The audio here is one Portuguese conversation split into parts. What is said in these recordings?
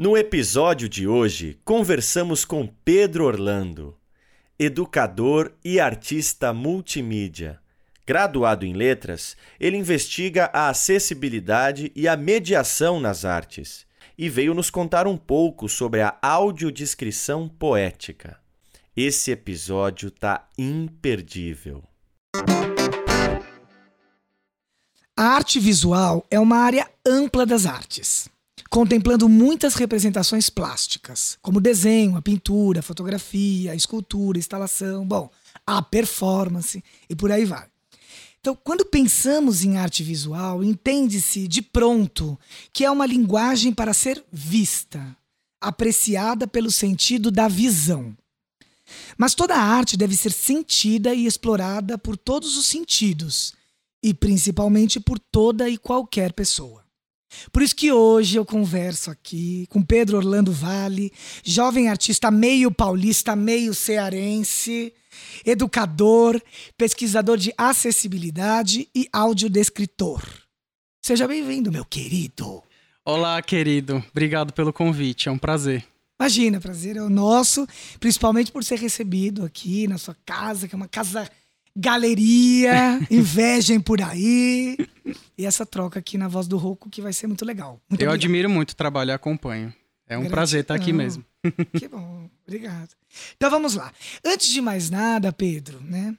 No episódio de hoje, conversamos com Pedro Orlando, educador e artista multimídia. Graduado em letras, ele investiga a acessibilidade e a mediação nas artes e veio nos contar um pouco sobre a audiodescrição poética. Esse episódio tá imperdível. A arte visual é uma área ampla das artes contemplando muitas representações plásticas, como desenho, a pintura, a fotografia, a escultura, a instalação, bom, a performance e por aí vai. Então, quando pensamos em arte visual, entende-se de pronto que é uma linguagem para ser vista, apreciada pelo sentido da visão. Mas toda arte deve ser sentida e explorada por todos os sentidos, e principalmente por toda e qualquer pessoa. Por isso que hoje eu converso aqui com Pedro Orlando Vale, jovem artista meio paulista, meio cearense, educador, pesquisador de acessibilidade e audiodescritor. Seja bem-vindo, meu querido. Olá, querido. Obrigado pelo convite. É um prazer. Imagina, prazer é o nosso, principalmente por ser recebido aqui na sua casa, que é uma casa galeria, invejem por aí. E essa troca aqui na Voz do Rouco que vai ser muito legal. Muito Eu obrigado. admiro muito o trabalho e acompanho. É um Gratidão. prazer estar aqui mesmo. Que bom, obrigado. Então vamos lá. Antes de mais nada, Pedro, né?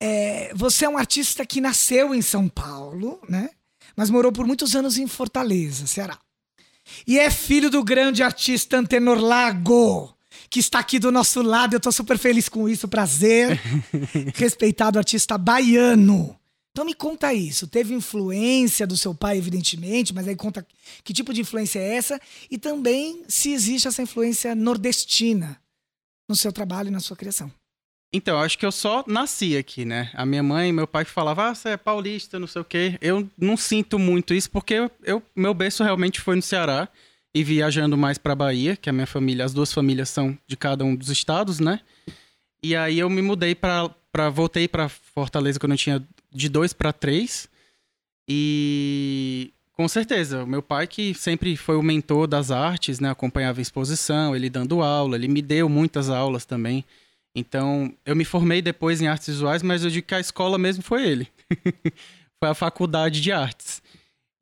É, você é um artista que nasceu em São Paulo, né? Mas morou por muitos anos em Fortaleza, Ceará. E é filho do grande artista Antenor Lago que está aqui do nosso lado. Eu estou super feliz com isso, prazer. Respeitado artista baiano. Então me conta isso. Teve influência do seu pai, evidentemente, mas aí conta que tipo de influência é essa e também se existe essa influência nordestina no seu trabalho e na sua criação. Então, acho que eu só nasci aqui, né? A minha mãe e meu pai falavam, ah, você é paulista, não sei o quê. Eu não sinto muito isso, porque eu, eu meu berço realmente foi no Ceará e viajando mais para Bahia, que a minha família, as duas famílias são de cada um dos estados, né? E aí eu me mudei para para voltei para Fortaleza quando eu tinha de dois para três e com certeza, o meu pai que sempre foi o mentor das artes, né, acompanhava a exposição, ele dando aula, ele me deu muitas aulas também. Então, eu me formei depois em artes visuais, mas eu digo que a escola mesmo foi ele. foi a faculdade de artes.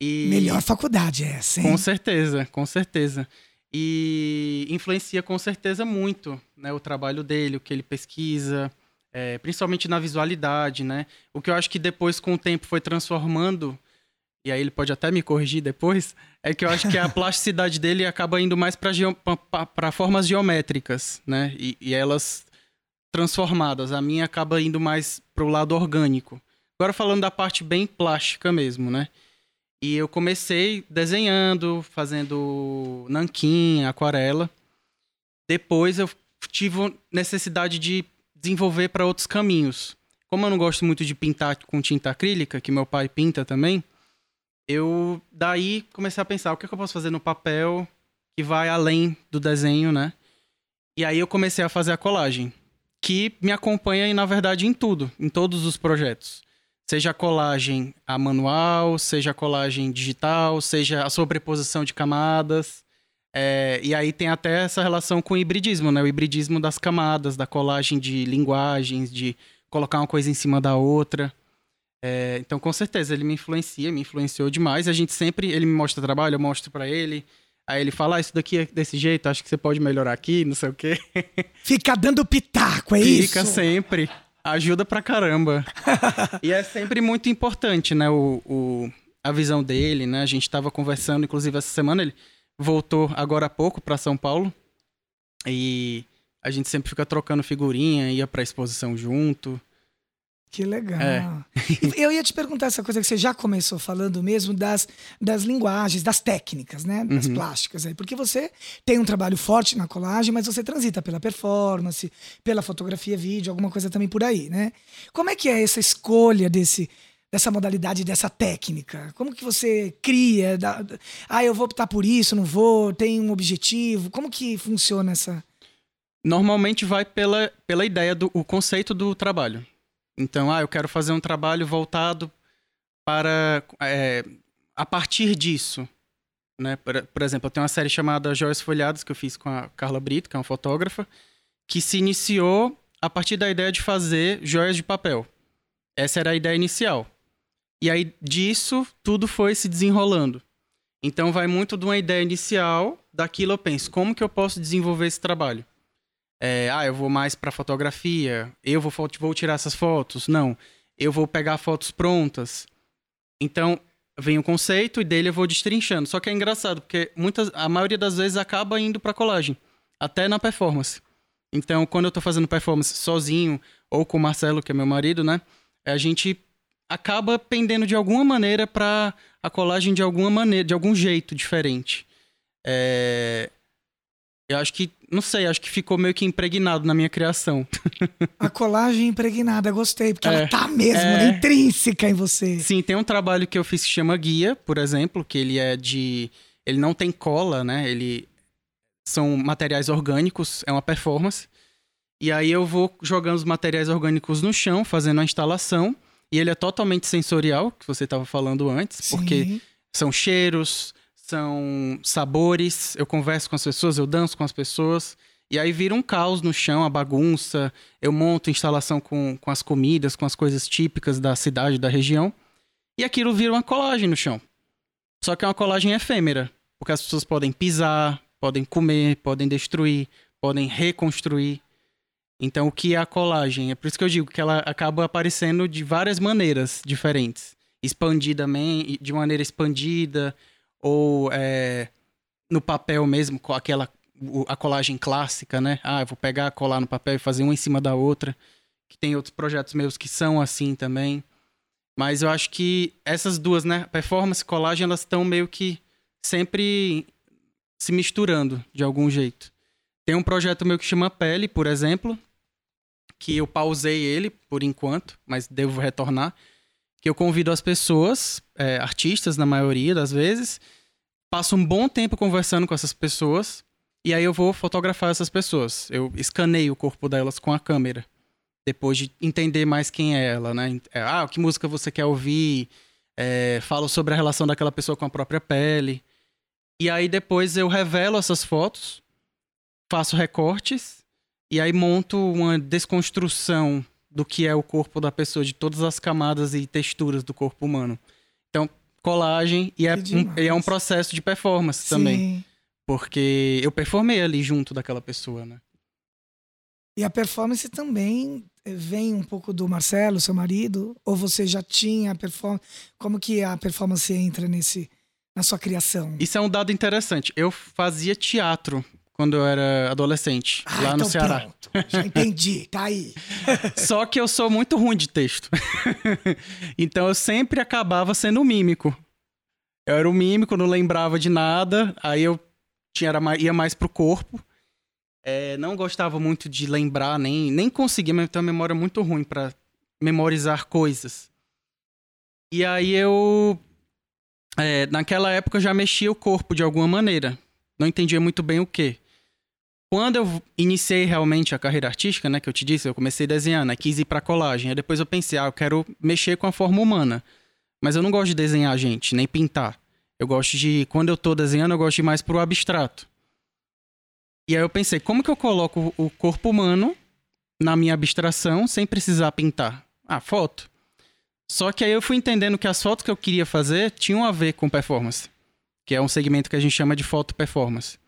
E... Melhor faculdade é essa, hein? Com certeza, com certeza. E influencia com certeza muito né, o trabalho dele, o que ele pesquisa, é, principalmente na visualidade, né? O que eu acho que depois, com o tempo, foi transformando, e aí ele pode até me corrigir depois, é que eu acho que a plasticidade dele acaba indo mais para formas geométricas, né? E, e elas transformadas. A minha acaba indo mais para o lado orgânico. Agora falando da parte bem plástica mesmo, né? E eu comecei desenhando, fazendo nanquim, aquarela. Depois eu tive necessidade de desenvolver para outros caminhos. Como eu não gosto muito de pintar com tinta acrílica, que meu pai pinta também, eu daí comecei a pensar o que, é que eu posso fazer no papel que vai além do desenho, né? E aí eu comecei a fazer a colagem, que me acompanha na verdade em tudo, em todos os projetos. Seja a colagem a manual, seja a colagem digital, seja a sobreposição de camadas. É, e aí tem até essa relação com o hibridismo, né? O hibridismo das camadas, da colagem de linguagens, de colocar uma coisa em cima da outra. É, então, com certeza, ele me influencia, me influenciou demais. A gente sempre, ele me mostra trabalho, eu mostro para ele. Aí ele fala, ah, isso daqui é desse jeito, acho que você pode melhorar aqui, não sei o quê. Fica dando pitaco, é Fica isso? Fica sempre. Ajuda pra caramba. e é sempre muito importante, né? O, o, a visão dele, né? A gente tava conversando, inclusive essa semana ele voltou agora há pouco para São Paulo. E a gente sempre fica trocando figurinha, ia pra exposição junto. Que legal. É. Eu ia te perguntar essa coisa que você já começou falando mesmo das, das linguagens, das técnicas, né? Das uhum. plásticas aí. Porque você tem um trabalho forte na colagem, mas você transita pela performance, pela fotografia, vídeo, alguma coisa também por aí, né? Como é que é essa escolha desse, dessa modalidade, dessa técnica? Como que você cria? Ah, eu vou optar por isso, não vou, tem um objetivo. Como que funciona essa. Normalmente vai pela, pela ideia do o conceito do trabalho. Então, ah, eu quero fazer um trabalho voltado para. É, a partir disso. Né? Por, por, exemplo, eu tenho uma série chamada Joias Folhadas, que eu fiz com a Carla Brito, que é uma fotógrafa, que se iniciou a partir da ideia de fazer joias de papel. Essa era a ideia inicial. E aí, disso, tudo foi se desenrolando. Então, vai muito de uma ideia inicial, daquilo eu penso, como que eu posso desenvolver esse trabalho? É, ah, eu vou mais para fotografia, eu vou, vou tirar essas fotos. Não, eu vou pegar fotos prontas. Então, vem o conceito e dele eu vou destrinchando. Só que é engraçado, porque muitas, a maioria das vezes acaba indo para colagem, até na performance. Então, quando eu tô fazendo performance sozinho ou com o Marcelo, que é meu marido, né? A gente acaba pendendo de alguma maneira para a colagem de alguma maneira, de algum jeito diferente. É... Eu acho que, não sei, acho que ficou meio que impregnado na minha criação. A colagem impregnada, gostei, porque é, ela tá mesmo, é... Né, intrínseca em você. Sim, tem um trabalho que eu fiz que chama Guia, por exemplo, que ele é de. Ele não tem cola, né? Ele. São materiais orgânicos, é uma performance. E aí eu vou jogando os materiais orgânicos no chão, fazendo a instalação. E ele é totalmente sensorial, que você estava falando antes, Sim. porque são cheiros, são sabores, eu converso com as pessoas, eu danço com as pessoas. E aí vira um caos no chão, a bagunça. Eu monto instalação com, com as comidas, com as coisas típicas da cidade, da região. E aquilo vira uma colagem no chão. Só que é uma colagem efêmera. Porque as pessoas podem pisar, podem comer, podem destruir, podem reconstruir. Então, o que é a colagem? É por isso que eu digo que ela acaba aparecendo de várias maneiras diferentes. Expandidamente, de maneira expandida, ou é, no papel mesmo, com aquela a colagem clássica, né? Ah, eu vou pegar, colar no papel e fazer uma em cima da outra. Que tem outros projetos meus que são assim também. Mas eu acho que essas duas, né? Performance e colagem, elas estão meio que sempre se misturando de algum jeito. Tem um projeto meu que chama Pele, por exemplo, que eu pausei ele por enquanto, mas devo retornar. Que eu convido as pessoas, é, artistas na maioria das vezes, passo um bom tempo conversando com essas pessoas e aí eu vou fotografar essas pessoas. Eu escaneio o corpo delas com a câmera. Depois de entender mais quem é ela, né? É, ah, que música você quer ouvir? É, falo sobre a relação daquela pessoa com a própria pele. E aí depois eu revelo essas fotos, faço recortes e aí monto uma desconstrução do que é o corpo da pessoa, de todas as camadas e texturas do corpo humano. Então, colagem e é, um, e é um processo de performance Sim. também. Porque eu performei ali junto daquela pessoa, né? E a performance também vem um pouco do Marcelo, seu marido? Ou você já tinha a performance? Como que a performance entra nesse na sua criação? Isso é um dado interessante. Eu fazia teatro quando eu era adolescente, ah, lá então no Ceará. Pronto. Já entendi, tá aí. Só que eu sou muito ruim de texto. então eu sempre acabava sendo mímico. Eu era um mímico, não lembrava de nada, aí eu tinha, era, ia mais pro corpo. É, não gostava muito de lembrar, nem, nem conseguia, mas tenho uma memória muito ruim para memorizar coisas. E aí eu. É, naquela época eu já mexia o corpo de alguma maneira. Não entendia muito bem o que. Quando eu iniciei realmente a carreira artística, né, que eu te disse, eu comecei desenhando, quis ir pra colagem. Aí depois eu pensei, ah, eu quero mexer com a forma humana. Mas eu não gosto de desenhar gente, nem pintar. Eu gosto de, quando eu tô desenhando, eu gosto de ir mais pro abstrato. E aí eu pensei, como que eu coloco o corpo humano na minha abstração sem precisar pintar? Ah, foto. Só que aí eu fui entendendo que as fotos que eu queria fazer tinham a ver com performance, que é um segmento que a gente chama de foto performance.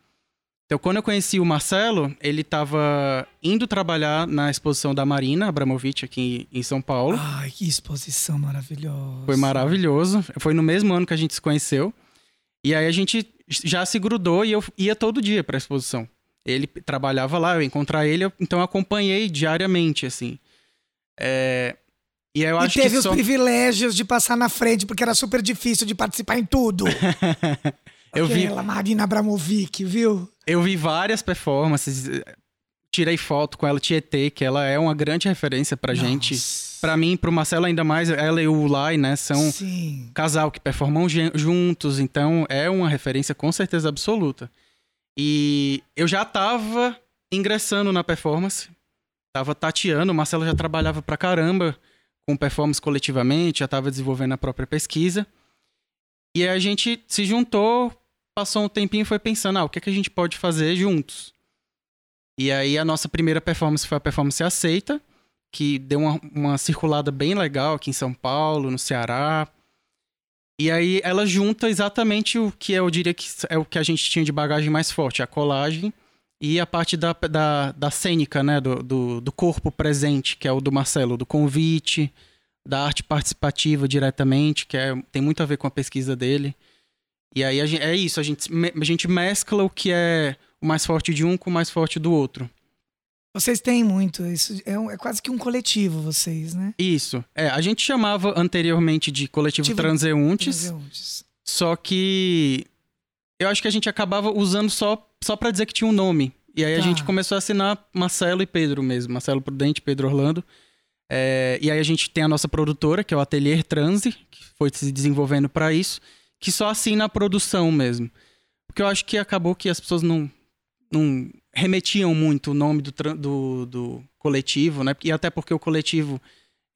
Então, quando eu conheci o Marcelo, ele estava indo trabalhar na exposição da Marina Abramovic aqui em São Paulo. Ai, que exposição maravilhosa. Foi maravilhoso. Foi no mesmo ano que a gente se conheceu. E aí a gente já se grudou e eu ia todo dia para a exposição. Ele trabalhava lá, eu ia encontrar ele, então eu acompanhei diariamente, assim. É... E eu E acho teve que os só... privilégios de passar na frente, porque era super difícil de participar em tudo. eu vi Aquela Marina Abramovic, viu? Eu vi várias performances, eh, tirei foto com ela, Tietê, que ela é uma grande referência pra gente. Nossa. Pra mim, pro Marcelo ainda mais, ela e o Lai, né, são um Sim. casal que performam juntos, então é uma referência com certeza absoluta. E eu já tava ingressando na performance, tava tateando, o Marcelo já trabalhava pra caramba com performance coletivamente, já tava desenvolvendo a própria pesquisa. E aí a gente se juntou, passou um tempinho e foi pensando, ah, o que, é que a gente pode fazer juntos? E aí a nossa primeira performance foi a performance Aceita, que deu uma, uma circulada bem legal aqui em São Paulo, no Ceará. E aí ela junta exatamente o que eu diria que é o que a gente tinha de bagagem mais forte, a colagem e a parte da, da, da cênica, né, do, do, do corpo presente, que é o do Marcelo, do convite, da arte participativa diretamente, que é, tem muito a ver com a pesquisa dele. E aí a gente- é isso, a gente, a gente mescla o que é o mais forte de um com o mais forte do outro. Vocês têm muito. Isso é, um- é quase que um coletivo, vocês, né? Isso. É, a gente chamava anteriormente de coletivo Coletivo Transeuntes, Transeuntes. só que eu acho que a gente acabava usando só, só para dizer que tinha um nome. E aí a Tá. gente começou a assinar Marcelo e Pedro mesmo. Marcelo Prudente, Pedro Orlando. É, e aí a gente tem a nossa produtora, que é o Atelier Transe, que foi se desenvolvendo para isso, que só assina a produção mesmo. Porque eu acho que acabou que as pessoas não, não remetiam muito o nome do, do, do coletivo, né? E até porque o coletivo.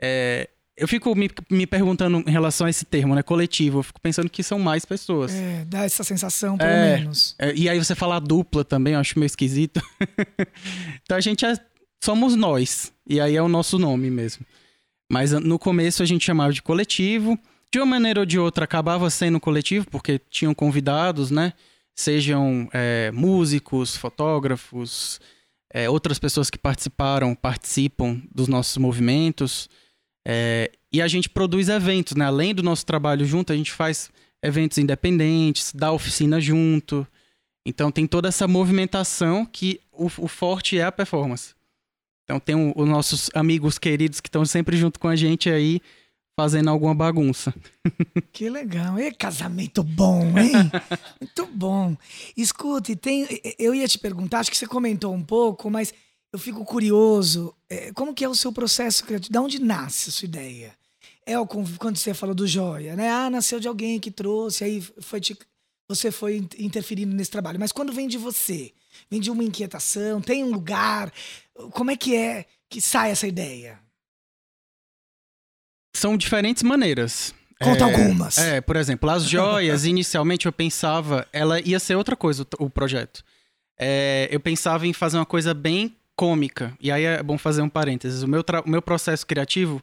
é, eu fico me, me perguntando em relação a esse termo, né? Coletivo. Eu fico pensando que são mais pessoas. É, dá essa sensação, pelo É. menos. É, e aí você falar dupla também, eu acho meio esquisito. então a gente é, somos nós. E aí é o nosso nome mesmo. Mas ah, no começo a gente chamava de coletivo. De uma maneira ou de outra acabava sendo coletivo, porque tinham convidados, né? Sejam é, músicos, fotógrafos, é, outras pessoas que participaram, participam dos nossos movimentos. É, e a gente produz eventos, né? Além do nosso trabalho junto, a gente faz eventos independentes, dá oficina junto. Então tem toda essa movimentação que o, o forte é a performance. Então tem os nossos amigos queridos que estão sempre junto com a gente aí, fazendo alguma bagunça. Que legal. E casamento bom, hein? Muito bom. Escute, tem, eu ia te perguntar, acho que você comentou um pouco, mas eu fico curioso. é, Como que é o seu processo criativo? De onde nasce a sua ideia? É o quando você falou do joia, né? Ah, nasceu de alguém que trouxe, aí foi te- você foi in- interferindo nesse trabalho. Mas quando vem de você, vem de uma inquietação, tem um lugar, como é que é que sai essa ideia? São diferentes maneiras. Conta É, algumas. É, por exemplo, as joias, inicialmente eu pensava, ela ia ser outra coisa, o, o projeto. É, eu pensava em fazer uma coisa bem cômica. E aí é bom fazer um parênteses. O meu, o meu processo criativo,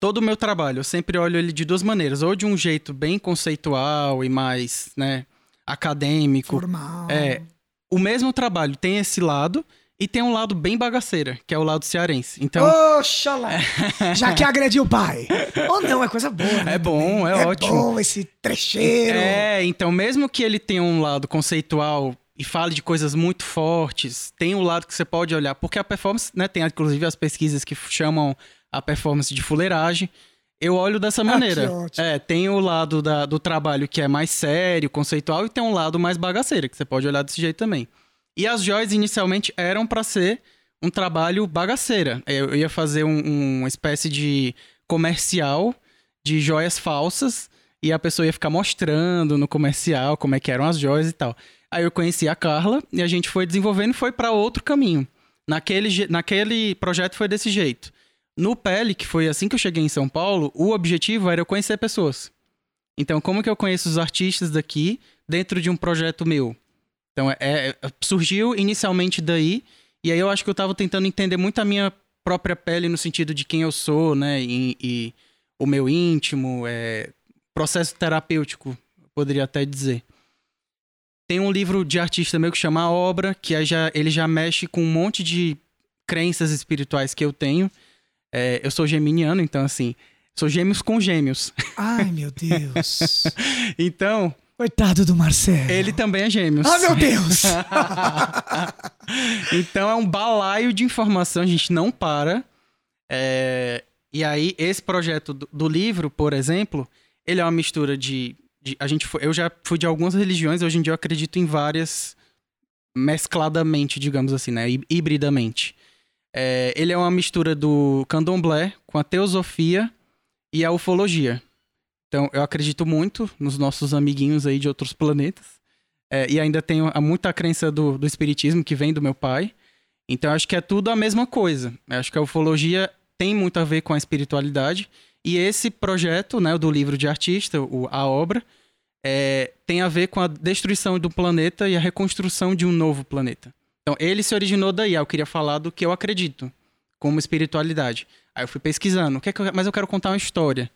todo o meu trabalho, eu sempre olho ele de duas maneiras. Ou de um jeito bem conceitual e mais, né, acadêmico. Formal. É, o mesmo trabalho tem esse lado e tem um lado bem bagaceira, que é o lado cearense. Então, Oxalá! Já que agrediu o pai. Ou não, é coisa boa. né, É bom, também. é ótimo. bom esse trecheiro. É, então, mesmo que ele tenha um lado conceitual e fale de coisas muito fortes, tem um lado que você pode olhar, porque a performance, né, tem inclusive as pesquisas que chamam a performance de fuleiragem. Eu olho dessa maneira. Ah, que ótimo. É, tem o lado da- do trabalho que é mais sério, conceitual, e tem um lado mais bagaceiro, que você pode olhar desse jeito também. E as joias inicialmente eram pra ser um trabalho bagaceira. Eu ia fazer um- uma espécie de comercial de joias falsas e a pessoa ia ficar mostrando no comercial como é que eram as joias e tal. Aí eu conheci a Carla e a gente foi desenvolvendo e foi pra outro caminho. Naquele, naquele projeto foi desse jeito. No Pele, que foi assim que eu cheguei em São Paulo, o objetivo era eu conhecer pessoas. Então, como que eu conheço os artistas daqui dentro de um projeto meu? Então, é, é- surgiu inicialmente daí, e aí eu acho que eu tava tentando entender muito a minha própria pele no sentido de quem eu sou, né? E, e o meu íntimo, é, processo terapêutico, poderia até dizer. Tem um livro de artista meu que chama A Obra, que aí já, ele já mexe com um monte de crenças espirituais que eu tenho. É, eu sou geminiano, então assim, sou gêmeos com gêmeos. Ai, meu Deus. Então, Coitado do Marcelo. ele também é gêmeos. Ah, meu Deus! então é um balaio de informação, a gente não para. É, E aí, esse projeto do, do livro, por exemplo, ele é uma mistura de. de a gente foi, eu já fui de algumas religiões, hoje em dia eu acredito em várias mescladamente, digamos assim, né? Hibridamente. É, ele é uma mistura do candomblé com a teosofia e a ufologia. Então, eu acredito muito nos nossos amiguinhos aí de outros planetas. É, e ainda tenho muita crença do, do espiritismo que vem do meu pai. Então, acho que é tudo a mesma coisa. Eu acho que a ufologia tem muito a ver com a espiritualidade. E esse projeto, né, do livro de artista, o, a obra, é, tem a ver com a destruição do planeta e a reconstrução de um novo planeta. Então, ele se originou daí. Eu queria falar do que eu acredito como espiritualidade. Aí eu fui pesquisando. O que é que eu, mas eu quero contar uma história.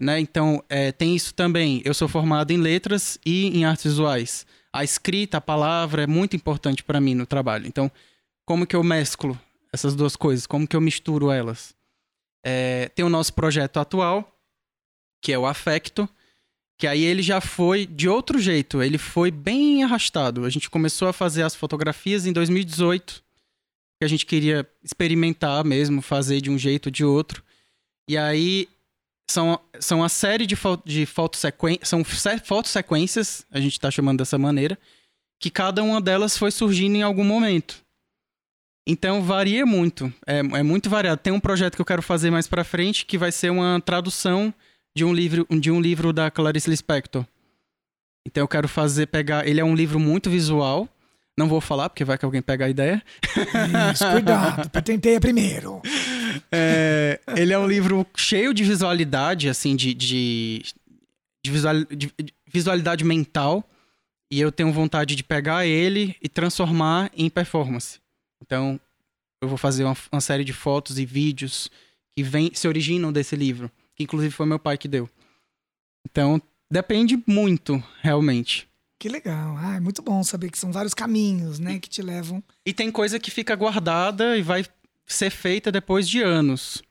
Né? Então, é, tem isso também. Eu sou formado em letras e em artes visuais. A escrita, a palavra é muito importante para mim no trabalho. Então, como que eu mesclo essas duas coisas? Como que eu misturo elas? É, tem o nosso projeto atual, que é o Afecto, que aí ele já foi de outro jeito, ele foi bem arrastado. A gente começou a fazer as fotografias em 2018, que a gente queria experimentar mesmo, fazer de um jeito ou de outro. E aí são, são uma série de, fo de fotosequências, são fotossequências, a gente está chamando dessa maneira, que cada uma delas foi surgindo em algum momento. Então varia muito, é, é muito variado. Tem um projeto que eu quero fazer mais para frente que vai ser uma tradução de um livro, de um livro da Clarice Lispector. Então eu quero fazer pegar, ele é um livro muito visual. Não vou falar porque vai que alguém pega a ideia. Isso, cuidado, patenteia primeiro. É, ele é um livro cheio de visualidade, assim, de, de, de, visual, de visualidade mental. E eu tenho vontade de pegar ele e transformar em performance. Então, eu vou fazer uma, uma série de fotos e vídeos que vem, se originam desse livro que inclusive foi meu pai que deu. Então, depende muito, realmente. Que legal. Ah, é muito bom saber que são vários caminhos, né, que te levam. E tem coisa que fica guardada e vai ser feita depois de anos.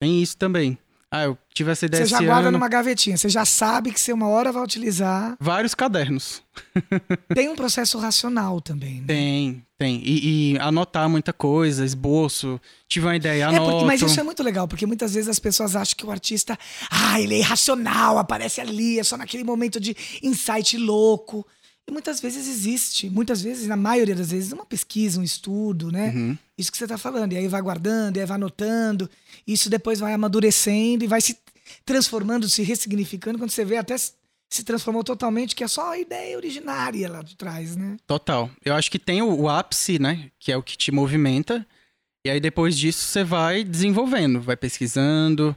Tem isso também. Ah, eu tive essa ideia Você já guarda ano. numa gavetinha, você já sabe que você uma hora vai utilizar. Vários cadernos. tem um processo racional também, né? Tem, tem. E, e, anotar muita coisa, esboço. Tive uma ideia, anoto. É porque, mas isso é muito legal, porque muitas vezes as pessoas acham que o artista, ah, ele é irracional, aparece ali, é só naquele momento de insight louco. E muitas vezes existe, muitas vezes, na maioria das vezes, uma pesquisa, um estudo, né? Uhum. Isso que você está falando. E aí vai guardando, e aí vai anotando. Isso depois vai amadurecendo e vai se transformando, se ressignificando. Quando você vê, até se transformou totalmente, que é só a ideia originária lá de trás, né? Total. Eu acho que tem o, o ápice, né? Que é o que te movimenta. E aí depois disso você vai desenvolvendo, vai pesquisando.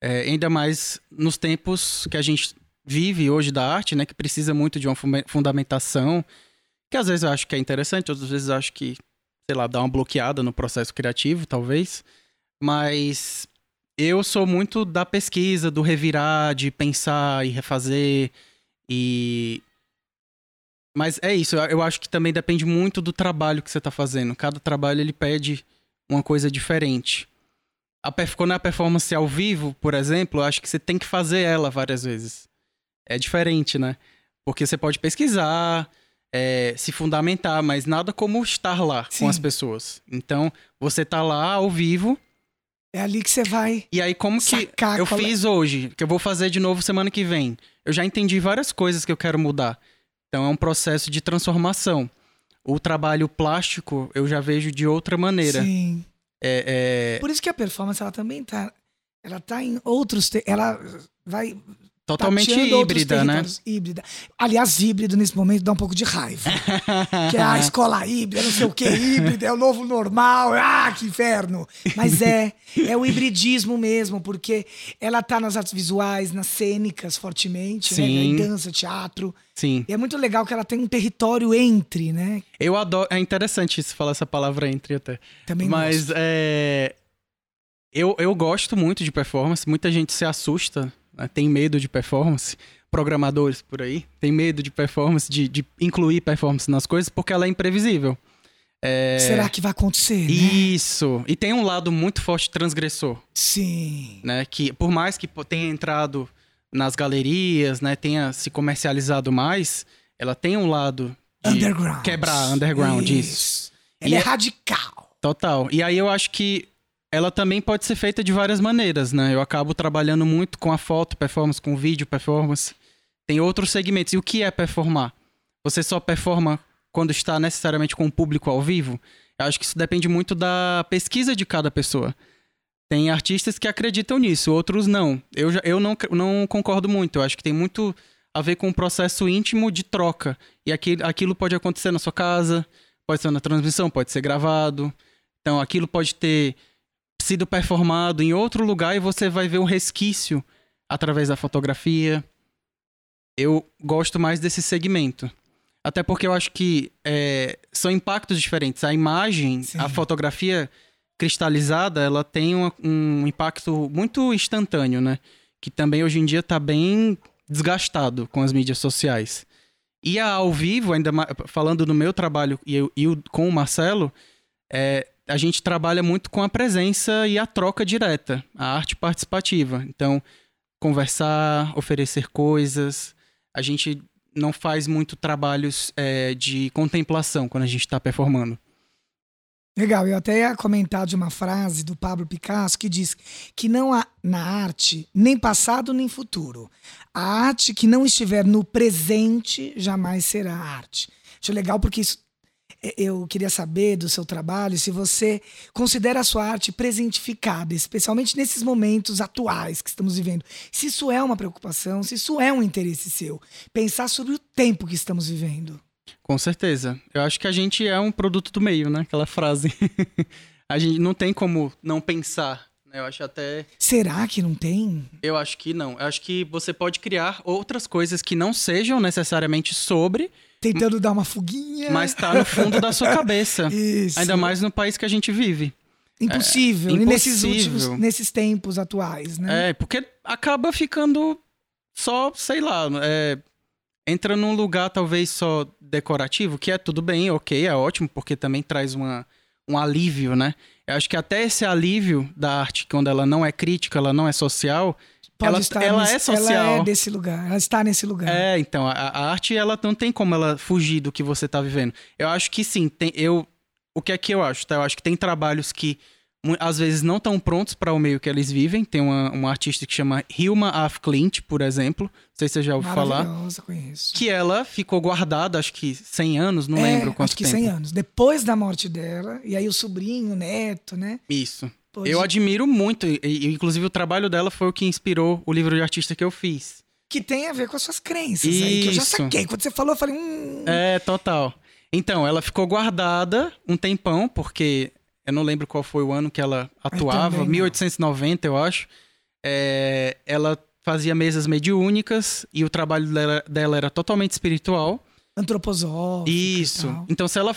É, ainda mais nos tempos que a gente vive hoje da arte, né? Que precisa muito de uma fundamentação, que às vezes eu acho que é interessante, outras vezes eu acho que, sei lá, dá uma bloqueada no processo criativo, talvez. Mas eu sou muito da pesquisa, do revirar, de pensar e refazer. E. Mas é isso, eu acho que também depende muito do trabalho que você está fazendo. Cada trabalho ele pede uma coisa diferente. A, quando é a performance ao vivo, por exemplo, eu acho que você tem que fazer ela várias vezes é diferente, né? Porque você pode pesquisar, é, se fundamentar, mas nada como estar lá Sim. com as pessoas. Então, você tá lá ao vivo. É ali que você vai. E aí, como que eu fiz hoje, que eu vou fazer de novo semana que vem? Eu já entendi várias coisas que eu quero mudar. Então, é um processo de transformação. O trabalho plástico eu já vejo de outra maneira. Sim. É, é... Por isso que a performance ela também tá. Ela tá em outros. Te... Ela vai Totalmente híbrida, né? Híbrida. Aliás, híbrido nesse momento dá um pouco de raiva. que é a escola híbrida, não sei o que, híbrida, é o novo normal. Ah, que inferno! Mas é, é o hibridismo mesmo, porque ela tá nas artes visuais, nas cênicas fortemente, né? Sim. né? dança, teatro. Sim. E é muito legal que ela tem um território entre, né? Eu adoro. É interessante isso falar essa palavra entre até. Também Mas gosto. é. Eu, eu gosto muito de performance, muita gente se assusta né? tem medo de performance, programadores por aí, tem medo de performance, de, de incluir performance nas coisas, porque ela é imprevisível. É... Será que vai acontecer? Né? Isso. E tem um lado muito forte transgressor. Sim. Né? Que por mais que tenha entrado nas galerias, né, tenha se comercializado mais, ela tem um lado de underground. quebrar underground isso. isso. Ela e é, é radical. Total. E aí eu acho que ela também pode ser feita de várias maneiras, né? Eu acabo trabalhando muito com a foto performance, com vídeo performance. Tem outros segmentos. E o que é performar? Você só performa quando está necessariamente com o público ao vivo? Eu acho que isso depende muito da pesquisa de cada pessoa. Tem artistas que acreditam nisso, outros não. Eu, já, eu não, não concordo muito. Eu acho que tem muito a ver com um processo íntimo de troca. E aquilo, aquilo pode acontecer na sua casa, pode ser na transmissão, pode ser gravado. Então aquilo pode ter sido performado em outro lugar e você vai ver um resquício através da fotografia. Eu gosto mais desse segmento. Até porque eu acho que é, são impactos diferentes. A imagem, Sim. a fotografia cristalizada, ela tem um, um, impacto muito instantâneo, né? Que também hoje em dia está bem desgastado com as mídias sociais. E a ao vivo, ainda falando do meu trabalho e, eu, e com o Marcelo, é, a gente trabalha muito com a presença e a troca direta, a arte participativa. Então, conversar, oferecer coisas. A gente não faz muito trabalhos é, de contemplação quando a gente está performando. Legal, eu até ia comentar de uma frase do Pablo Picasso que diz que não há na arte nem passado nem futuro. A arte que não estiver no presente jamais será arte. Acho legal porque isso eu queria saber do seu trabalho se você considera a sua arte presentificada, especialmente nesses momentos atuais que estamos vivendo. Se isso é uma preocupação, se isso é um interesse seu. Pensar sobre o tempo que estamos vivendo. Com certeza. Eu acho que a gente é um produto do meio, né? Aquela frase. a gente não tem como não pensar. Né? Eu acho até. Será que não tem? Eu acho que não. Eu acho que você pode criar outras coisas que não sejam necessariamente sobre. Tentando dar uma fuguinha. Mas tá no fundo da sua cabeça. Isso. Ainda mais no país que a gente vive. Impossível. É, impossível. nesses últimos, nesses tempos atuais, né? É, porque acaba ficando só, sei lá, é, entra num lugar talvez só decorativo, que é tudo bem, ok, é ótimo, porque também traz uma, um alívio, né? Eu acho que até esse alívio da arte, quando ela não é crítica, ela não é social, Pode ela, estar ela nesse, é social. Ela é desse lugar, ela está nesse lugar. É, então, a, a arte, ela não tem como ela fugir do que você está vivendo. Eu acho que sim, tem, eu... O que é que eu acho, tá? Eu acho que tem trabalhos que às vezes não estão prontos para o meio que eles vivem. Tem uma, uma artista que chama Hilma Af Clint, por exemplo. Não sei se você já ouviu falar. conheço. Que ela ficou guardada, acho que 100 anos, não é, lembro quanto acho que tempo. 100 anos. Depois da morte dela, e aí o sobrinho, o neto, né? Isso. Eu admiro muito, e, inclusive o trabalho dela foi o que inspirou o livro de artista que eu fiz. Que tem a ver com as suas crenças Isso. aí, que eu já saquei. Quando você falou, eu falei, hum... É, total. Então, ela ficou guardada um tempão, porque eu não lembro qual foi o ano que ela atuava, 1890, eu acho. É, ela fazia mesas mediúnicas e o trabalho dela, dela era totalmente espiritual. Antroposófico. Isso. Então, se ela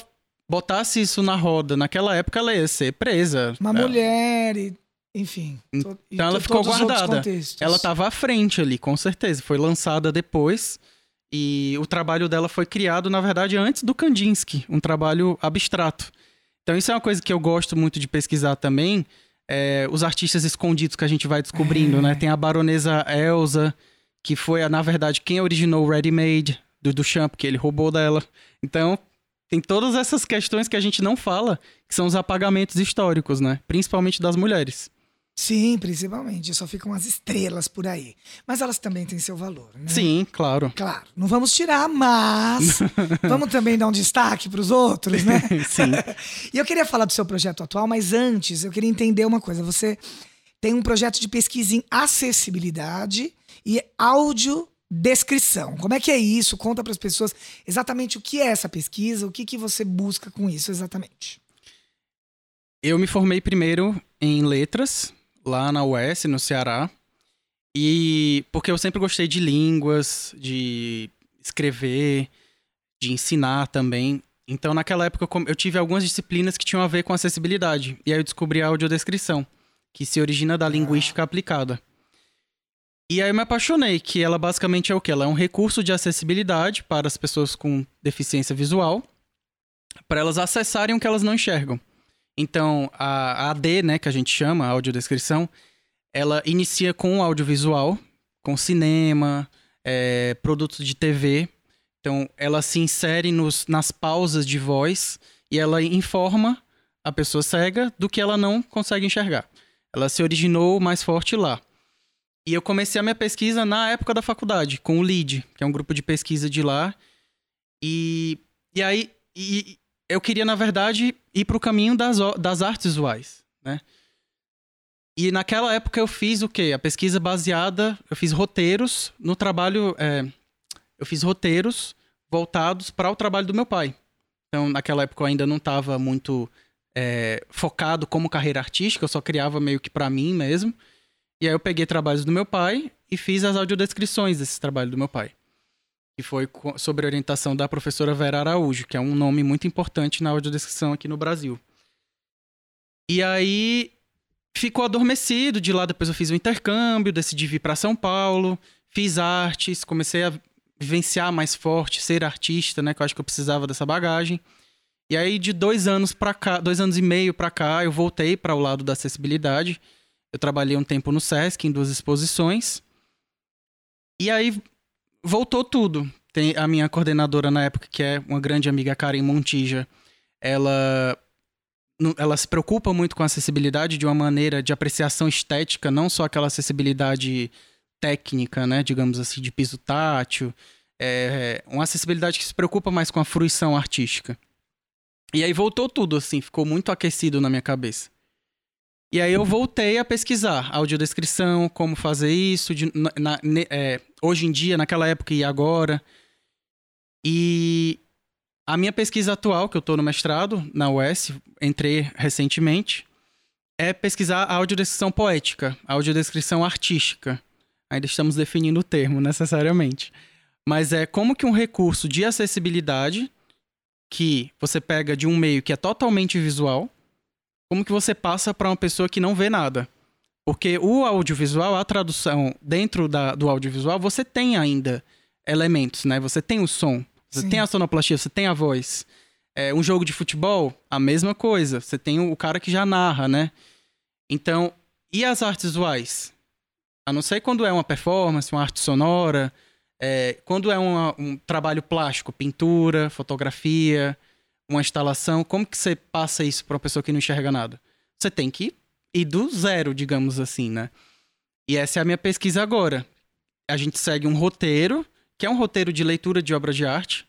botasse isso na roda naquela época, ela ia ser presa. Uma é. mulher e. Enfim. Então ela ficou guardada. Ela estava à frente ali, com certeza. Foi lançada depois. E o trabalho dela foi criado, na verdade, antes do Kandinsky, um trabalho abstrato. Então isso é uma coisa que eu gosto muito de pesquisar também, é, os artistas escondidos que a gente vai descobrindo, é. né? Tem a baronesa Elsa, que foi, na verdade, quem originou o Ready Made do Duchamp, que ele roubou dela. Então, tem todas essas questões que a gente não fala, que são os apagamentos históricos, né? Principalmente das mulheres. Sim, principalmente. Só ficam as estrelas por aí. Mas elas também têm seu valor, né? Sim, claro. Claro. Não vamos tirar, mas vamos também dar um destaque para os outros, né? Sim. e eu queria falar do seu projeto atual, mas antes eu queria entender uma coisa. Você tem um projeto de pesquisa em acessibilidade e audiodescrição. Como é que é isso? Conta para as pessoas exatamente o que é essa pesquisa, o que, que você busca com isso exatamente. Eu me formei primeiro em letras lá na UES, no Ceará. E porque eu sempre gostei de línguas, de escrever, de ensinar também. Então, naquela época, eu tive algumas disciplinas que tinham a ver com acessibilidade. E aí eu descobri a audiodescrição, que se origina da linguística aplicada. E aí eu me apaixonei, que ela basicamente é o que? Ela é um recurso de acessibilidade para as pessoas com deficiência visual, para elas acessarem o que elas não enxergam. Então, a, AD, né, que a gente chama, a audiodescrição, ela inicia com o audiovisual, com cinema, é, produtos de TV. Então, ela se insere nos, nas pausas de voz e ela informa a pessoa cega do que ela não consegue enxergar. Ela se originou mais forte lá. E eu comecei a minha pesquisa na época da faculdade, com o LEAD, que é um grupo de pesquisa de lá. E, e aí e, eu queria, na verdade, ir para o caminho das, das artes visuais, né? E naquela época eu fiz o quê? A pesquisa baseada, eu fiz roteiros no trabalho, é, eu fiz roteiros voltados para o trabalho do meu pai. Então, naquela época eu ainda não estava muito é, focado como carreira artística, eu só criava meio que para mim mesmo. E aí eu peguei trabalhos do meu pai e fiz as audiodescrições desse trabalho do meu pai. Que foi sobre orientação da professora Vera Araújo, que é um nome muito importante na audiodescrição aqui no Brasil. E aí ficou adormecido, de lá depois eu fiz o um intercâmbio, decidi vir para São Paulo, fiz artes, comecei a vivenciar mais forte, ser artista, né, que eu acho que eu precisava dessa bagagem. E aí de dois anos para cá, dois anos e meio para cá, eu voltei para o lado da acessibilidade eu trabalhei um tempo no SESC, em duas exposições. E aí voltou tudo. Tem a minha coordenadora na época, que é uma grande amiga, Karen Montija, ela ela se preocupa muito com a acessibilidade de uma maneira de apreciação estética, não só aquela acessibilidade técnica, né, digamos assim, de piso tátil, é uma acessibilidade que se preocupa mais com a fruição artística. E aí voltou tudo, assim, ficou muito aquecido na minha cabeça. E aí eu voltei a pesquisar audiodescrição, como fazer isso, de, na, é, hoje em dia, naquela época e agora. E a minha pesquisa atual, que eu estou no mestrado, na UES, entrei recentemente, é pesquisar a audiodescrição poética, a audiodescrição artística. Ainda estamos definindo o termo, necessariamente. Mas é como que um recurso de acessibilidade, que você pega de um meio que é totalmente visual, como que você passa para uma pessoa que não vê nada? Porque o audiovisual, a tradução dentro da, do audiovisual, você tem ainda elementos, né? Você tem o som, você Sim. tem a sonoplastia, você tem a voz. É, um jogo de futebol, a mesma coisa. Você tem o cara que já narra, né? Então, e as artes visuais? A não ser quando é uma performance, uma arte sonora, é, quando é uma, um trabalho plástico, pintura, fotografia, uma instalação, como que você passa isso para uma pessoa que não enxerga nada? Você tem que ir do zero, digamos assim, né? E essa é a minha pesquisa agora. A gente segue um roteiro, que é um roteiro de leitura de obras de arte,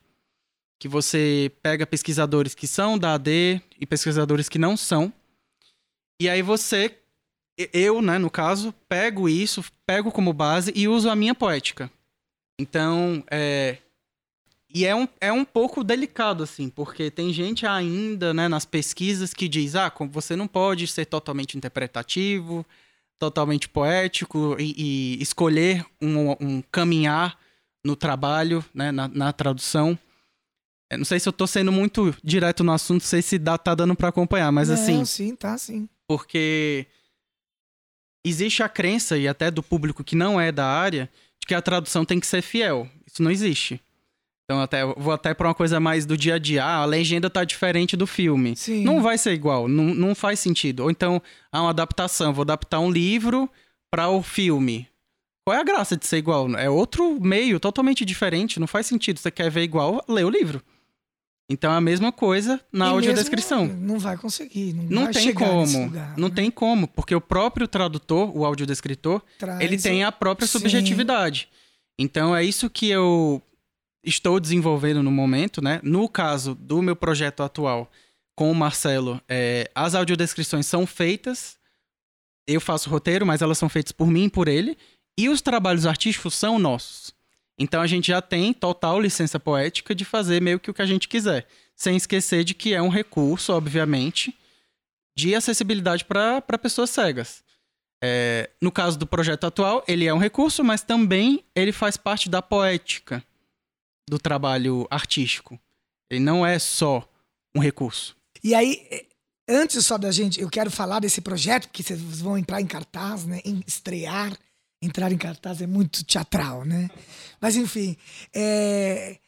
que você pega pesquisadores que são da AD e pesquisadores que não são. E aí você, eu, né, no caso, pego isso, pego como base e uso a minha poética. Então, é, e é um, é um pouco delicado, assim, porque tem gente ainda, né, nas pesquisas que diz, ah, você não pode ser totalmente interpretativo, totalmente poético e, e escolher um, um, caminhar no trabalho, né, na, na tradução. Eu não sei se eu tô sendo muito direto no assunto, não sei se dá, tá dando para acompanhar, mas não, assim... sim, tá sim. Porque existe a crença, e até do público que não é da área, de que a tradução tem que ser fiel. Isso não existe. Então até vou até para uma coisa mais do dia a dia. Ah, a legenda tá diferente do filme. Sim. Não vai ser igual, não, não faz sentido. Ou então, há uma adaptação, vou adaptar um livro para o filme. Qual é a graça de ser igual? É outro meio totalmente diferente, não faz sentido. Você quer ver igual, lê o livro. Então é a mesma coisa na e audiodescrição. Não vai conseguir. Não, não vai tem como. Lugar, não né? tem como, porque o próprio tradutor, o audiodescritor, Traz ele tem a própria subjetividade. Então é isso que eu estou desenvolvendo no momento, né? No caso do meu projeto atual com o Marcelo, é, as audiodescrições são feitas, eu faço roteiro, mas elas são feitas por mim e por ele, e os trabalhos artísticos são nossos. Então a gente já tem total licença poética de fazer meio que o que a gente quiser, sem esquecer de que é um recurso, obviamente, de acessibilidade para pessoas cegas. É, no caso do projeto atual, ele é um recurso, mas também ele faz parte da poética do trabalho artístico. Ele não é só um recurso. E aí, eh, antes só da gente, eu quero falar desse projeto, porque vocês vão entrar em cartaz, né? Em estrear. Entrar em cartaz é muito teatral, né? Mas, enfim, é,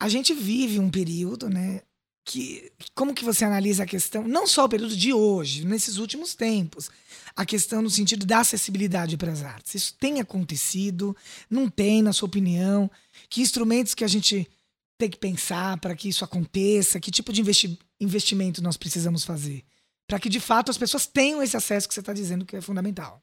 a gente vive um período, né? Que, como que você analisa a questão, não só o período de hoje, nesses últimos tempos, a questão no sentido da acessibilidade para as artes. Isso tem acontecido? Não tem, na sua opinião? Que instrumentos que a gente tem que pensar para que isso aconteça? Que tipo de investi investimento nós precisamos fazer para que de fato as pessoas tenham esse acesso que você está dizendo que é fundamental.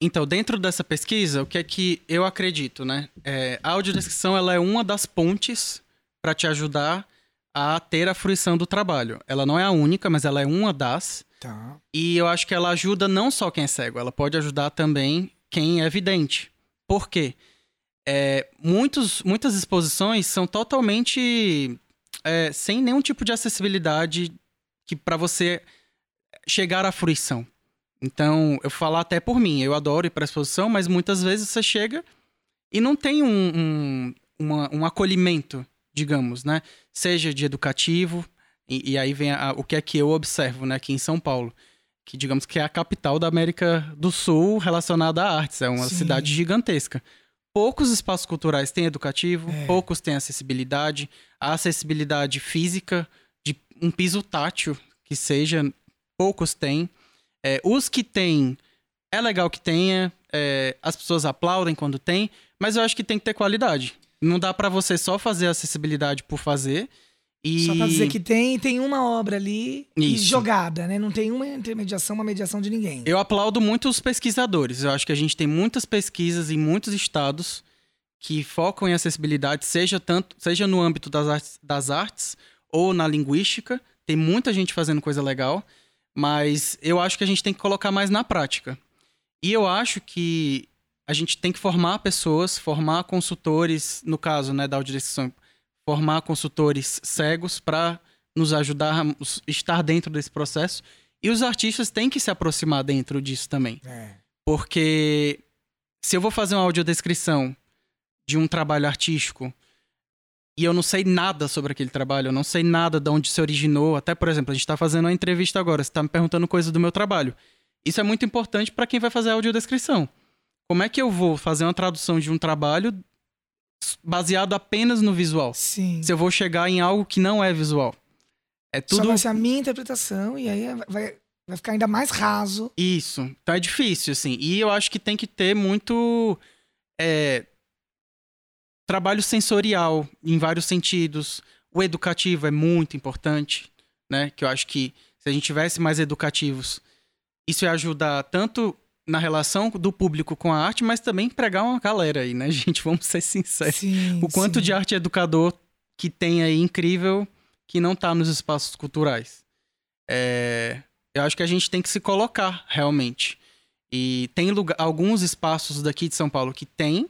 Então, dentro dessa pesquisa, o que é que eu acredito, né? É, a audiodescrição ela é uma das pontes para te ajudar a ter a fruição do trabalho. Ela não é a única, mas ela é uma das. Tá. E eu acho que ela ajuda não só quem é cego, ela pode ajudar também quem é vidente. Por quê? É, muitos, muitas exposições são totalmente é, sem nenhum tipo de acessibilidade que para você chegar à fruição. Então, eu falo até por mim, eu adoro ir para exposição, mas muitas vezes você chega e não tem um, um, uma, um acolhimento, digamos, né? Seja de educativo, e, e aí vem a, o que é que eu observo, né, aqui em São Paulo, que digamos que é a capital da América do Sul relacionada à artes, é uma Sim. cidade gigantesca. Poucos espaços culturais têm educativo, é. poucos têm acessibilidade, a acessibilidade física, de um piso tátil que seja, poucos têm. É, os que tem, é legal que tenha, é, as pessoas aplaudem quando tem, mas eu acho que tem que ter qualidade. Não dá para você só fazer acessibilidade por fazer. E... Só pra dizer que tem, tem uma obra ali jogada, né? Não tem uma intermediação, uma mediação de ninguém. Eu aplaudo muito os pesquisadores. Eu acho que a gente tem muitas pesquisas em muitos estados que focam em acessibilidade, seja tanto, seja no âmbito das artes, das artes ou na linguística. Tem muita gente fazendo coisa legal. Mas eu acho que a gente tem que colocar mais na prática. E eu acho que a gente tem que formar pessoas, formar consultores, no caso né, da audiodescrição, formar consultores cegos para nos ajudar a estar dentro desse processo. E os artistas têm que se aproximar dentro disso também. É. Porque se eu vou fazer uma audiodescrição de um trabalho artístico e eu não sei nada sobre aquele trabalho, eu não sei nada de onde se originou. Até, por exemplo, a gente está fazendo uma entrevista agora, você está me perguntando coisas do meu trabalho. Isso é muito importante para quem vai fazer a audiodescrição. Como é que eu vou fazer uma tradução de um trabalho baseado apenas no visual? Sim. Se eu vou chegar em algo que não é visual. É tudo. Só vai ser a minha interpretação e aí vai, vai ficar ainda mais raso. Isso. Então é difícil, assim. E eu acho que tem que ter muito. É, trabalho sensorial em vários sentidos. O educativo é muito importante, né? Que eu acho que se a gente tivesse mais educativos, isso ia ajudar tanto na relação do público com a arte, mas também pregar uma galera aí, né, gente? Vamos ser sinceros. Sim, o quanto sim. de arte educador que tem aí incrível que não está nos espaços culturais. É... Eu acho que a gente tem que se colocar realmente. E tem lugar, alguns espaços daqui de São Paulo que tem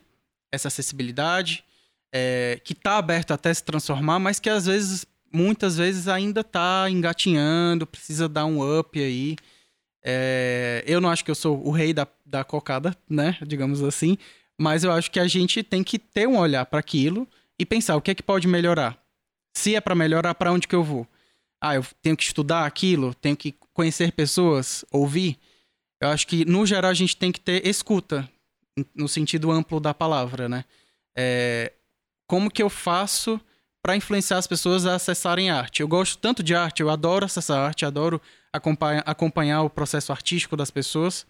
essa acessibilidade, é, que está aberto até se transformar, mas que às vezes, muitas vezes ainda está engatinhando, precisa dar um up aí. É, eu não acho que eu sou o rei da, da cocada, né? Digamos assim. Mas eu acho que a gente tem que ter um olhar para aquilo e pensar o que é que pode melhorar. Se é para melhorar, para onde que eu vou? Ah, eu tenho que estudar aquilo, tenho que conhecer pessoas, ouvir. Eu acho que, no geral, a gente tem que ter escuta, no sentido amplo da palavra, né? É, como que eu faço para influenciar as pessoas a acessarem arte? Eu gosto tanto de arte, eu adoro acessar arte, adoro acompanhar, acompanhar o processo artístico das pessoas,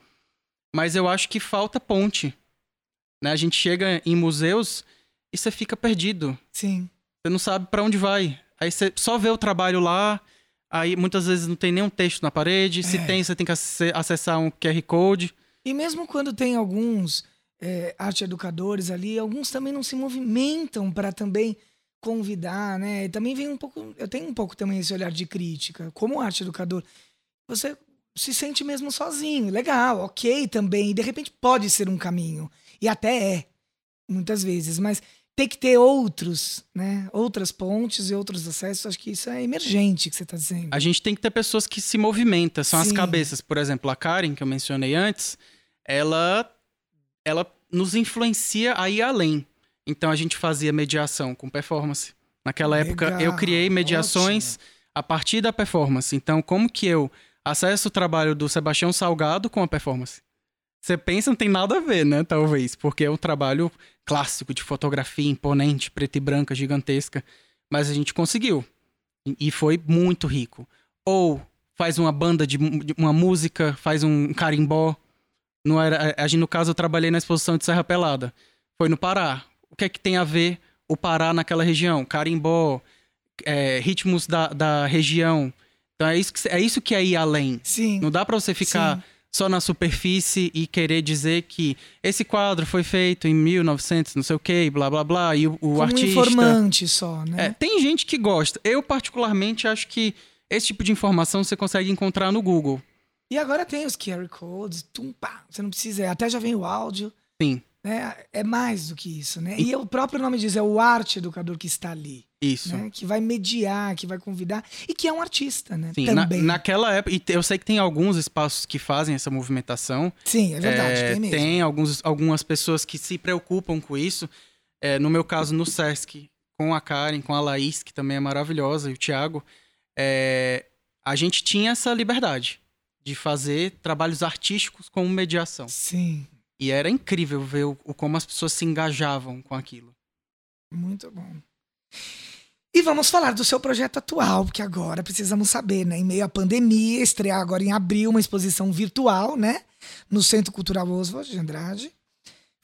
mas eu acho que falta ponte. Né? A gente chega em museus e você fica perdido. Sim. Você não sabe para onde vai. Aí você só vê o trabalho lá, aí muitas vezes não tem nenhum texto na parede, é. se tem, você tem que acessar um QR Code. E mesmo quando tem alguns é, arte educadores ali, alguns também não se movimentam para também convidar, né? E também vem um pouco, eu tenho um pouco também esse olhar de crítica. Como arte educador, você se sente mesmo sozinho, legal, ok também, e de repente pode ser um caminho, e até é, muitas vezes, mas tem que ter outros, né? Outras pontes e outros acessos. Acho que isso é emergente que você está dizendo. A gente tem que ter pessoas que se movimentam, são Sim. as cabeças. Por exemplo, a Karen, que eu mencionei antes, ela ela nos influencia a ir além. Então a gente fazia mediação com performance. Naquela Legal, época eu criei mediações ótimo. a partir da performance. Então como que eu acesso o trabalho do Sebastião Salgado com a performance? Você pensa não tem nada a ver, né? Talvez, porque é um trabalho clássico de fotografia imponente, preta e branca, gigantesca, mas a gente conseguiu. E foi muito rico. Ou faz uma banda de uma música, faz um carimbó, não era, a, no caso, eu trabalhei na exposição de Serra Pelada. Foi no Pará. O que é que tem a ver o Pará naquela região? Carimbó, é, ritmos da, da região. Então é isso que, é isso que é ir além. Sim. Não dá para você ficar Sim. só na superfície e querer dizer que esse quadro foi feito em 1900, não sei o que, blá blá blá, e o, o Como artista. informante só, né? É, tem gente que gosta. Eu, particularmente, acho que esse tipo de informação você consegue encontrar no Google. E agora tem os QR codes, tum, pá, você não precisa, até já vem o áudio, Sim, né? É mais do que isso, né? E o próprio nome diz, é o arte educador que está ali, isso. né? Que vai mediar, que vai convidar e que é um artista, né? Sim, na- Também. naquela época, e eu sei que tem alguns espaços que fazem essa movimentação. Sim, é verdade, É, tem mesmo. tem alguns, algumas pessoas que se preocupam com isso. É, no meu caso, no Sesc, com a Karen, com a Laís, que também é maravilhosa, e o Thiago, é, a gente tinha essa liberdade de fazer trabalhos artísticos como mediação. Sim, E era incrível ver o, como as pessoas se engajavam com aquilo. muito bom. E vamos falar do seu projeto atual, porque agora precisamos saber, né? Em meio à pandemia, estrear agora em abril uma exposição virtual, né? No Centro Cultural Oswald de Andrade.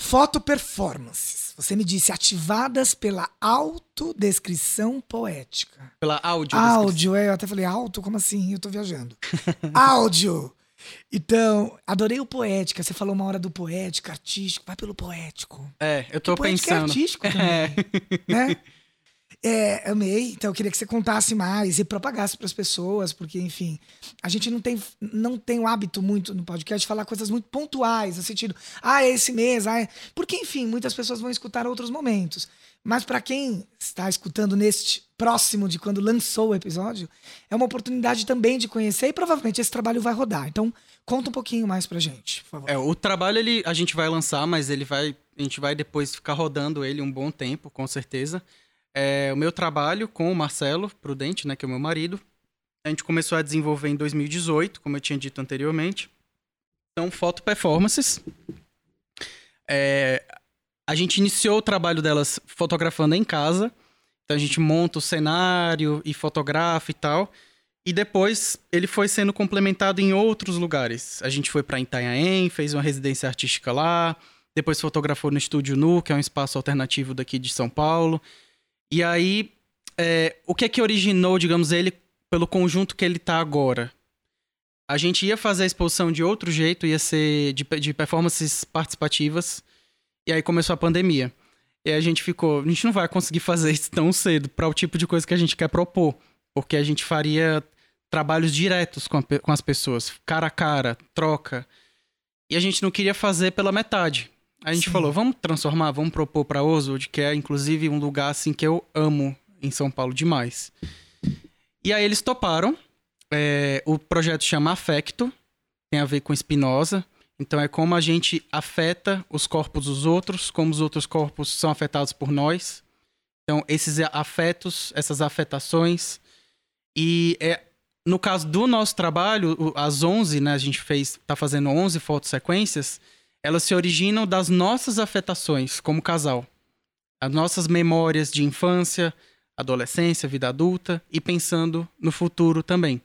Foto performances. Você me disse ativadas pela autodescrição poética. Pela áudio. Áudio, é, eu até falei alto, como assim? Eu tô viajando. Áudio. Então, adorei o poética. Você falou uma hora do poético, artístico, vai pelo poético. É, eu tô poético é pensando. artístico também, É. né? É, amei. Então eu queria que você contasse mais e propagasse para as pessoas, porque enfim, a gente não tem não tem o hábito muito no podcast de falar coisas muito pontuais, no sentido, ah, é esse mês, ah, é... porque enfim, muitas pessoas vão escutar outros momentos. Mas para quem está escutando neste próximo de quando lançou o episódio, é uma oportunidade também de conhecer e provavelmente esse trabalho vai rodar. Então, conta um pouquinho mais pra gente, por favor. É, o trabalho ele, a gente vai lançar, mas ele vai. A gente vai depois ficar rodando ele um bom tempo, com certeza. É, o meu trabalho com o Marcelo Prudente, né, que é o meu marido, a gente começou a desenvolver em 2018, como eu tinha dito anteriormente. São foto performances. É, a gente iniciou o trabalho delas fotografando em casa. Então a gente monta o cenário e fotografa e tal. E depois ele foi sendo complementado em outros lugares. A gente foi para Itanhaém, fez uma residência artística lá. Depois fotografou no Estúdio Nu, que é um espaço alternativo daqui de São Paulo. E aí, é, o que é que originou, digamos, ele pelo conjunto que ele tá agora? A gente ia fazer a exposição de outro jeito, ia ser de, de performances participativas. E aí começou a pandemia. E a gente ficou, a gente não vai conseguir fazer isso tão cedo para o tipo de coisa que a gente quer propor, porque a gente faria trabalhos diretos com, a com as pessoas, cara a cara, troca. E a gente não queria fazer pela metade. A gente Sim. falou, vamos transformar, vamos propor para Oswald, que é inclusive um lugar assim que eu amo em São Paulo demais. E aí eles toparam. É, o projeto chama Afecto, tem a ver com Spinoza. Então é como a gente afeta os corpos dos outros, como os outros corpos são afetados por nós. Então esses afetos, essas afetações. E é, no caso do nosso trabalho, as 11, né, a gente fez, tá fazendo 11 fotossequências, elas se originam das nossas afetações como casal. As nossas memórias de infância, adolescência, vida adulta e pensando no futuro também.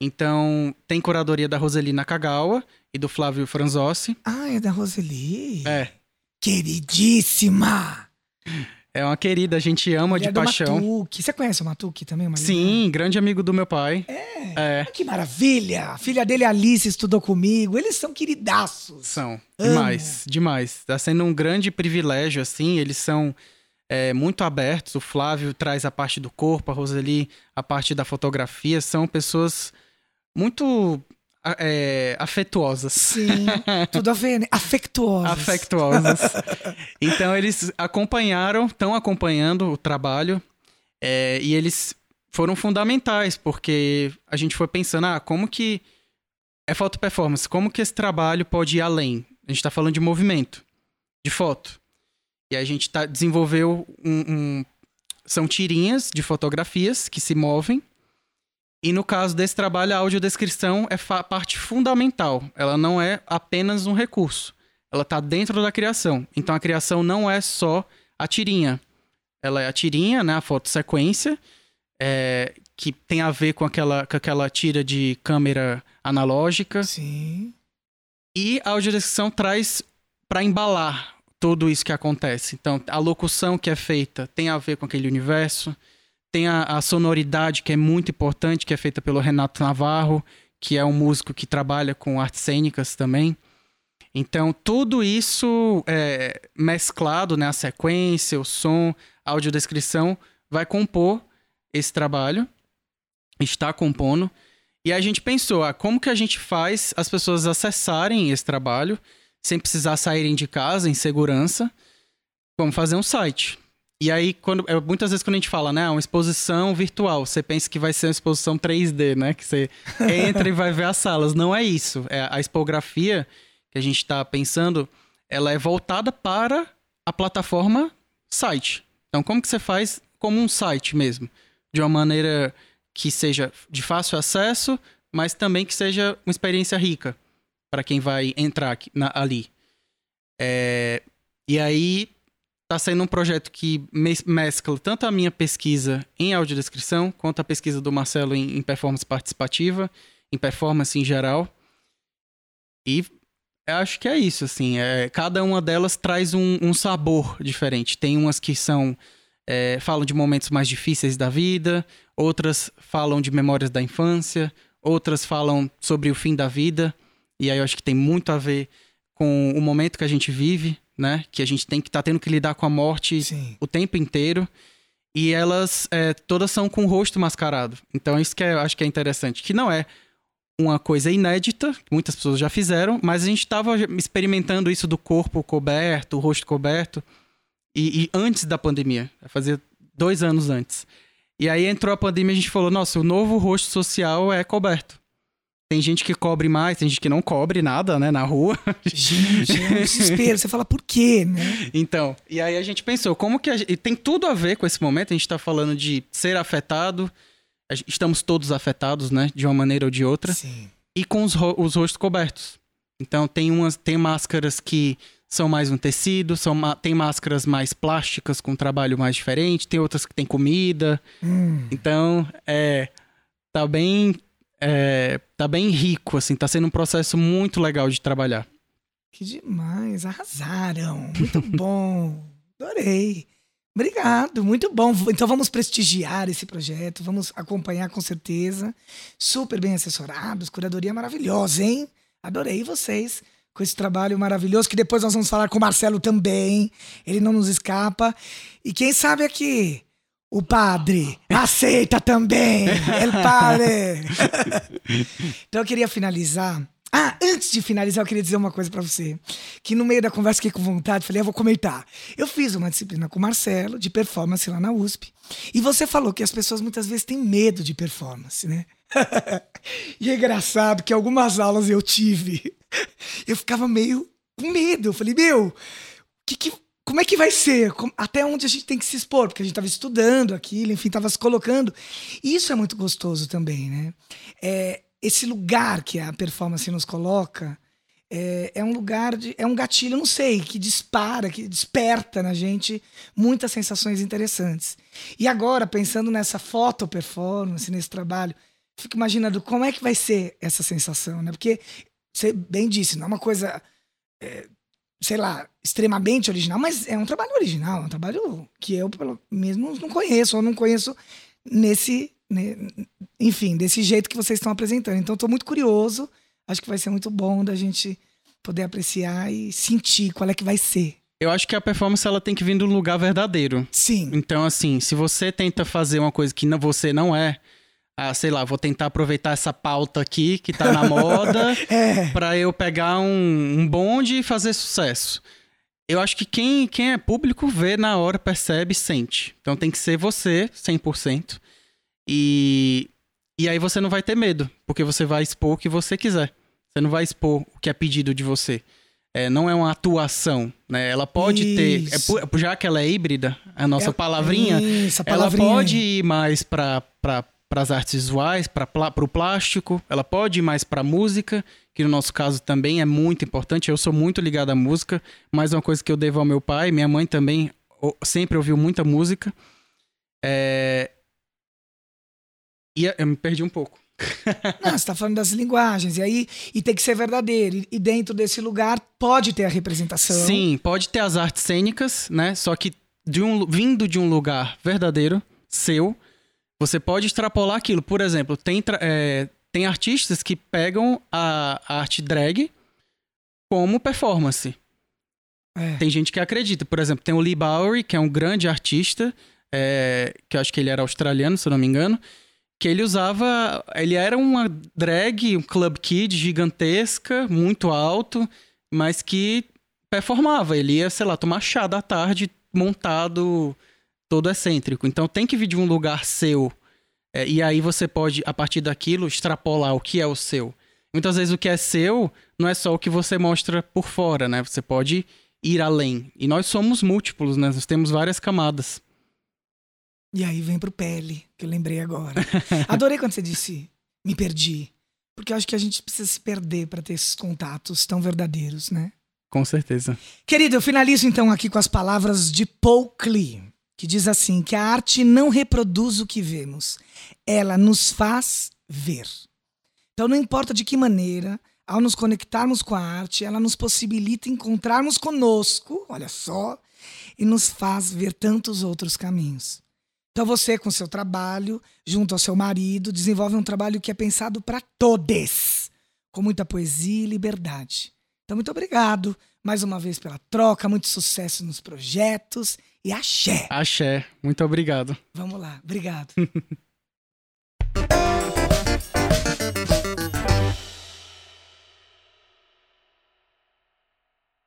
Então, tem curadoria da Roselina Kagawa e do Flávio Franzossi. Ah, é da Roseli. É, Queridíssima! É uma querida, a gente ama Mulher de paixão. Matuque. Você conhece o Matuque também? Sim, grande amigo do meu pai. É. É, Que maravilha! A filha dele, Alice, estudou comigo. Eles são queridaços. são. Amo. Demais, demais. Tá sendo um grande privilégio, assim. Eles são é, muito abertos. O Flávio traz a parte do corpo, a Roseli a parte da fotografia. São pessoas muito é, afetuosas. Sim, tudo a ver, né? Afectuosos. afectuosas. então eles acompanharam, estão acompanhando o trabalho é, e eles foram fundamentais porque a gente foi pensando, ah, como que é foto performance, como que esse trabalho pode ir além? A gente está falando de movimento, de foto. E a gente tá, desenvolveu um, um- são tirinhas de fotografias que se movem. E no caso desse trabalho, a audiodescrição é parte fundamental. Ela não é apenas um recurso ela tá dentro da criação. Então a criação não é só a tirinha. Ela é a tirinha, né? A fotossequência, é, que tem a ver com aquela, com aquela tira de câmera analógica. Sim. E a audiodescrição traz para embalar tudo isso que acontece. Então, a locução que é feita tem a ver com aquele universo, tem a, a, sonoridade que é muito importante, que é feita pelo Renato Navarro, que é um músico que trabalha com artes cênicas também. Então, tudo isso é, mesclado, né, a sequência, o som, a audiodescrição, vai compor esse trabalho, está compondo. E a gente pensou, ah, como que a gente faz as pessoas acessarem esse trabalho sem precisar saírem de casa em segurança? Vamos fazer um site. E aí, quando, é, muitas vezes quando a gente fala, né, uma exposição virtual, você pensa que vai ser uma exposição 3D, né, que você entra e vai ver as salas. Não é isso. É, a expografia que a gente está pensando, ela é voltada para a plataforma site. Então, como que você faz como um site mesmo? De uma maneira que seja de fácil acesso, mas também que seja uma experiência rica para quem vai entrar aqui, na, ali. É, e aí está sendo um projeto que mescla tanto a minha pesquisa em audiodescrição, quanto a pesquisa do Marcelo em, em performance participativa, em performance em geral. E acho que é isso, assim. É, cada uma delas traz um, um sabor diferente. Tem umas que são. É, falam de momentos mais difíceis da vida, outras falam de memórias da infância, outras falam sobre o fim da vida. E aí eu acho que tem muito a ver com o momento que a gente vive né? Que a gente tem que estar tá tendo que lidar com a morte Sim. o tempo inteiro. E elas é, todas são com o rosto mascarado. Então, isso que é, eu acho que é interessante. Que não é uma coisa inédita, muitas pessoas já fizeram, mas a gente estava experimentando isso do corpo coberto, o rosto coberto, e, e antes da pandemia, fazer dois anos antes. E aí entrou a pandemia e a gente falou: nossa, o novo rosto social é coberto. Tem gente que cobre mais, tem gente que não cobre nada, né, na rua. Gente, é um desespero. Você fala por quê, né? Então, e aí a gente pensou, como que a gente, e tem tudo a ver com esse momento, a gente tá falando de ser afetado, estamos todos afetados, né, de uma maneira ou de outra. Sim. E com os, os rostos cobertos. Então, tem umas, tem máscaras que são mais um tecido, são, tem máscaras mais plásticas com um trabalho mais diferente, tem outras que tem comida. Hum. Então, é, tá bem é, tá bem rico, assim, tá sendo um processo muito legal de trabalhar. Que demais, arrasaram. Muito bom. Adorei. Obrigado, muito bom. Então vamos prestigiar esse projeto, vamos acompanhar com certeza. Super bem assessorados, curadoria maravilhosa, hein? Adorei vocês com esse trabalho maravilhoso que depois nós vamos falar com o Marcelo também. Ele não nos escapa. E quem sabe aqui o padre aceita também. El padre. então eu queria finalizar. Ah, antes de finalizar, eu queria dizer uma coisa para você. Que no meio da conversa fiquei com vontade, falei, eu vou comentar. Eu fiz uma disciplina com o Marcelo de performance lá na USP. E você falou que as pessoas muitas vezes têm medo de performance, né? e é engraçado que algumas aulas eu tive, eu ficava meio com medo. Eu falei, meu, que que como é que vai ser? Até onde a gente tem que se expor? Porque a gente estava estudando aquilo, enfim, estava se colocando. E isso é muito gostoso também, né? É, esse lugar que a performance nos coloca é, é, um lugar de. é um gatilho, não sei, que dispara, que desperta na gente muitas sensações interessantes. E agora, pensando nessa foto performance, nesse trabalho, fico imaginando como é que vai ser essa sensação, né? Porque você bem disse, não é uma coisa. É, sei lá, extremamente original, mas é um trabalho original, é um trabalho que eu, pelo menos, não conheço, ou não conheço nesse. enfim, desse jeito que vocês estão apresentando. Então, estou muito curioso. Acho que vai ser muito bom da gente poder apreciar e sentir qual é que vai ser. Eu acho que a performance ela tem que vir do lugar verdadeiro. Sim. Então, assim, se você tenta fazer uma coisa que não, você não é, ah, sei lá, vou tentar aproveitar essa pauta aqui que tá na moda é. para eu pegar um, um bonde e fazer sucesso. Eu acho que quem, quem é público vê na hora, percebe, sente. Então tem que ser você, 100%. E, e aí você não vai ter medo, porque você vai expor o que você quiser. Você não vai expor o que é pedido de você. É, não é uma atuação, né? Ela pode Isso. ter, é, já que ela é híbrida, a nossa é, palavrinha, Isso, a palavrinha, ela pode ir mais para para as artes visuais, para o plástico, ela pode ir mais para a música, que no nosso caso também é muito importante. Eu sou muito ligado à música, mas é uma coisa que eu devo ao meu pai, minha mãe também sempre ouviu muita música. É... E eu me perdi um pouco. Não, você está falando das linguagens, e aí e tem que ser verdadeiro. E dentro desse lugar pode ter a representação. Sim, pode ter as artes cênicas, né? Só que de um, vindo de um lugar verdadeiro, seu, você pode extrapolar aquilo. Por exemplo, tem, é, tem artistas que pegam a, a arte drag como performance. É. Tem gente que acredita. Por exemplo, tem o Lee Bowery, que é um grande artista, é, que eu acho que ele era australiano, se eu não me engano, que ele usava. Ele era uma drag, um club kid gigantesca, muito alto, mas que performava. Ele ia, sei lá, tomar chá da tarde montado todo excêntrico. Então tem que vir de um lugar seu. É, e aí você pode, a partir daquilo, extrapolar o que é o seu. Muitas vezes o que é seu não é só o que você mostra por fora, né? Você pode ir além. E nós somos múltiplos, né? Nós temos várias camadas. E aí vem pro pele, que eu lembrei agora. Adorei quando você disse me perdi. Porque eu acho que a gente precisa se perder para ter esses contatos tão verdadeiros, né? Com certeza. Querido, eu finalizo então aqui com as palavras de Paul Klee, que diz assim: que a arte não reproduz o que vemos, ela nos faz ver. Então, não importa de que maneira, ao nos conectarmos com a arte, ela nos possibilita encontrarmos conosco, olha só, e nos faz ver tantos outros caminhos. Então, você, com seu trabalho, junto ao seu marido, desenvolve um trabalho que é pensado para todos, com muita poesia e liberdade. Então, muito obrigado mais uma vez pela troca, muito sucesso nos projetos e axé. Axé. Muito obrigado. Vamos lá. Obrigado.